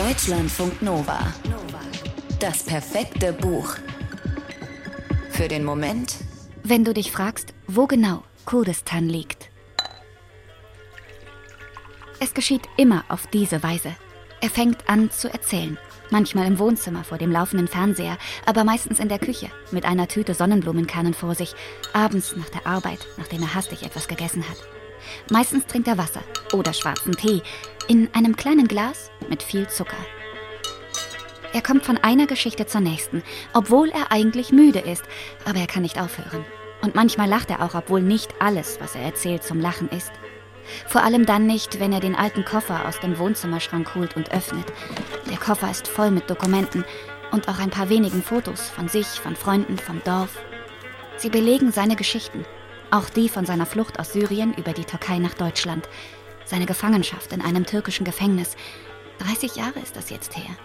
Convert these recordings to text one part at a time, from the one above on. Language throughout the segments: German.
Deutschlandfunk Nova. Das perfekte Buch. Für den Moment, wenn du dich fragst, wo genau Kurdistan liegt. Es geschieht immer auf diese Weise. Er fängt an zu erzählen. Manchmal im Wohnzimmer vor dem laufenden Fernseher, aber meistens in der Küche mit einer Tüte Sonnenblumenkernen vor sich, abends nach der Arbeit, nachdem er hastig etwas gegessen hat. Meistens trinkt er Wasser oder schwarzen Tee in einem kleinen Glas mit viel Zucker. Er kommt von einer Geschichte zur nächsten, obwohl er eigentlich müde ist, aber er kann nicht aufhören. Und manchmal lacht er auch, obwohl nicht alles, was er erzählt, zum Lachen ist. Vor allem dann nicht, wenn er den alten Koffer aus dem Wohnzimmerschrank holt und öffnet. Der Koffer ist voll mit Dokumenten und auch ein paar wenigen Fotos von sich, von Freunden, vom Dorf. Sie belegen seine Geschichten, auch die von seiner Flucht aus Syrien über die Türkei nach Deutschland, seine Gefangenschaft in einem türkischen Gefängnis. 30 Jahre ist das jetzt her.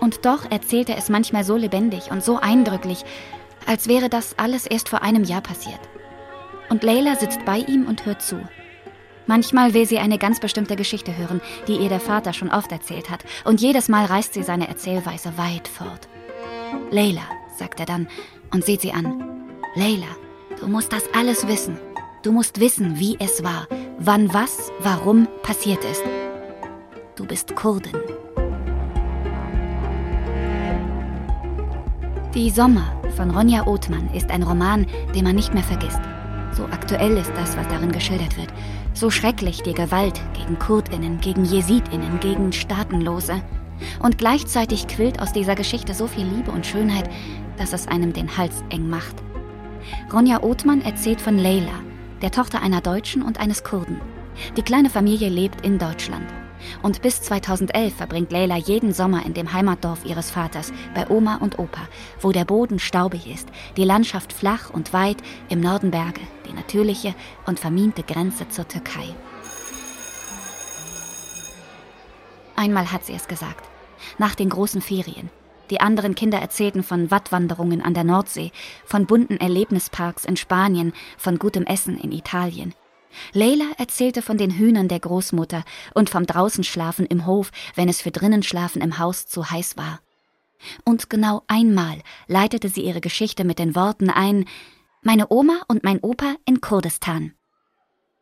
Und doch erzählt er es manchmal so lebendig und so eindrücklich, als wäre das alles erst vor einem Jahr passiert. Und Leila sitzt bei ihm und hört zu. Manchmal will sie eine ganz bestimmte Geschichte hören, die ihr der Vater schon oft erzählt hat, und jedes Mal reißt sie seine Erzählweise weit fort. Leila, sagt er dann und sieht sie an. Leila, du musst das alles wissen. Du musst wissen, wie es war, wann was, warum passiert ist. Du bist Kurdin. Die Sommer von Ronja Othmann ist ein Roman, den man nicht mehr vergisst. So aktuell ist das, was darin geschildert wird. So schrecklich die Gewalt gegen Kurdinnen, gegen Jesidinnen, gegen Staatenlose. Und gleichzeitig quillt aus dieser Geschichte so viel Liebe und Schönheit, dass es einem den Hals eng macht. Ronja Othmann erzählt von Leila, der Tochter einer Deutschen und eines Kurden. Die kleine Familie lebt in Deutschland. Und bis 2011 verbringt Leila jeden Sommer in dem Heimatdorf ihres Vaters, bei Oma und Opa, wo der Boden staubig ist, die Landschaft flach und weit, im Norden Berge, die natürliche und vermiente Grenze zur Türkei. Einmal hat sie es gesagt. Nach den großen Ferien. Die anderen Kinder erzählten von Wattwanderungen an der Nordsee, von bunten Erlebnisparks in Spanien, von gutem Essen in Italien. Leila erzählte von den Hühnern der Großmutter und vom Draußenschlafen im Hof, wenn es für Drinnenschlafen im Haus zu heiß war. Und genau einmal leitete sie ihre Geschichte mit den Worten ein Meine Oma und mein Opa in Kurdistan.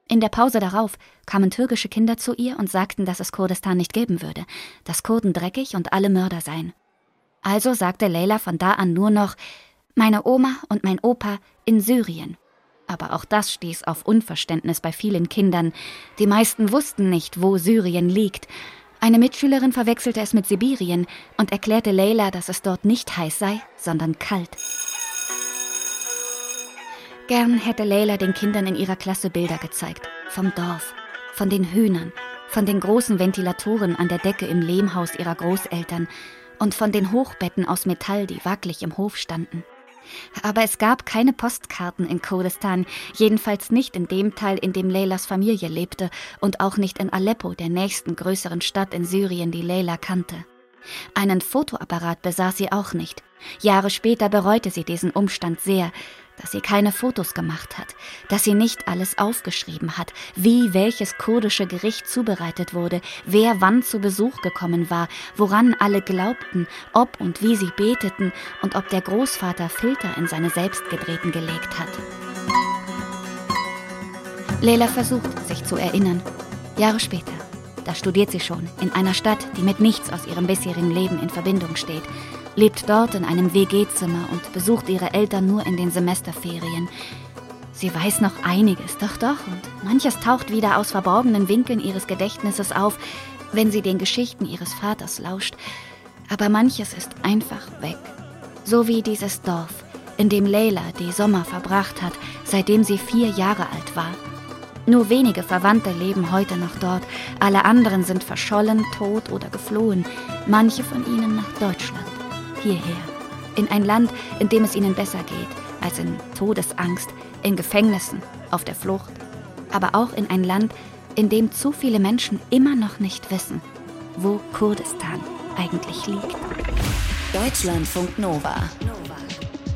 In der Pause darauf kamen türkische Kinder zu ihr und sagten, dass es Kurdistan nicht geben würde, dass Kurden dreckig und alle Mörder seien. Also sagte Leila von da an nur noch Meine Oma und mein Opa in Syrien aber auch das stieß auf Unverständnis bei vielen Kindern. Die meisten wussten nicht, wo Syrien liegt. Eine Mitschülerin verwechselte es mit Sibirien und erklärte Leila, dass es dort nicht heiß sei, sondern kalt. Gern hätte Leila den Kindern in ihrer Klasse Bilder gezeigt. Vom Dorf, von den Hühnern, von den großen Ventilatoren an der Decke im Lehmhaus ihrer Großeltern und von den Hochbetten aus Metall, die wackelig im Hof standen. Aber es gab keine Postkarten in Kurdistan, jedenfalls nicht in dem Teil, in dem Leylas Familie lebte und auch nicht in Aleppo, der nächsten größeren Stadt in Syrien, die Leyla kannte. Einen Fotoapparat besaß sie auch nicht. Jahre später bereute sie diesen Umstand sehr, dass sie keine Fotos gemacht hat, dass sie nicht alles aufgeschrieben hat, wie welches kurdische Gericht zubereitet wurde, wer wann zu Besuch gekommen war, woran alle glaubten, ob und wie sie beteten und ob der Großvater Filter in seine Selbstgedrehten gelegt hat. Leila versucht, sich zu erinnern. Jahre später. Da studiert sie schon, in einer Stadt, die mit nichts aus ihrem bisherigen Leben in Verbindung steht lebt dort in einem WG-Zimmer und besucht ihre Eltern nur in den Semesterferien. Sie weiß noch einiges, doch doch, und manches taucht wieder aus verborgenen Winkeln ihres Gedächtnisses auf, wenn sie den Geschichten ihres Vaters lauscht. Aber manches ist einfach weg. So wie dieses Dorf, in dem Leila die Sommer verbracht hat, seitdem sie vier Jahre alt war. Nur wenige Verwandte leben heute noch dort, alle anderen sind verschollen, tot oder geflohen, manche von ihnen nach Deutschland hierher, in ein Land, in dem es ihnen besser geht als in Todesangst, in Gefängnissen, auf der Flucht, aber auch in ein Land, in dem zu viele Menschen immer noch nicht wissen, wo Kurdistan eigentlich liegt. Deutschlandfunk Nova.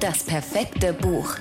Das perfekte Buch.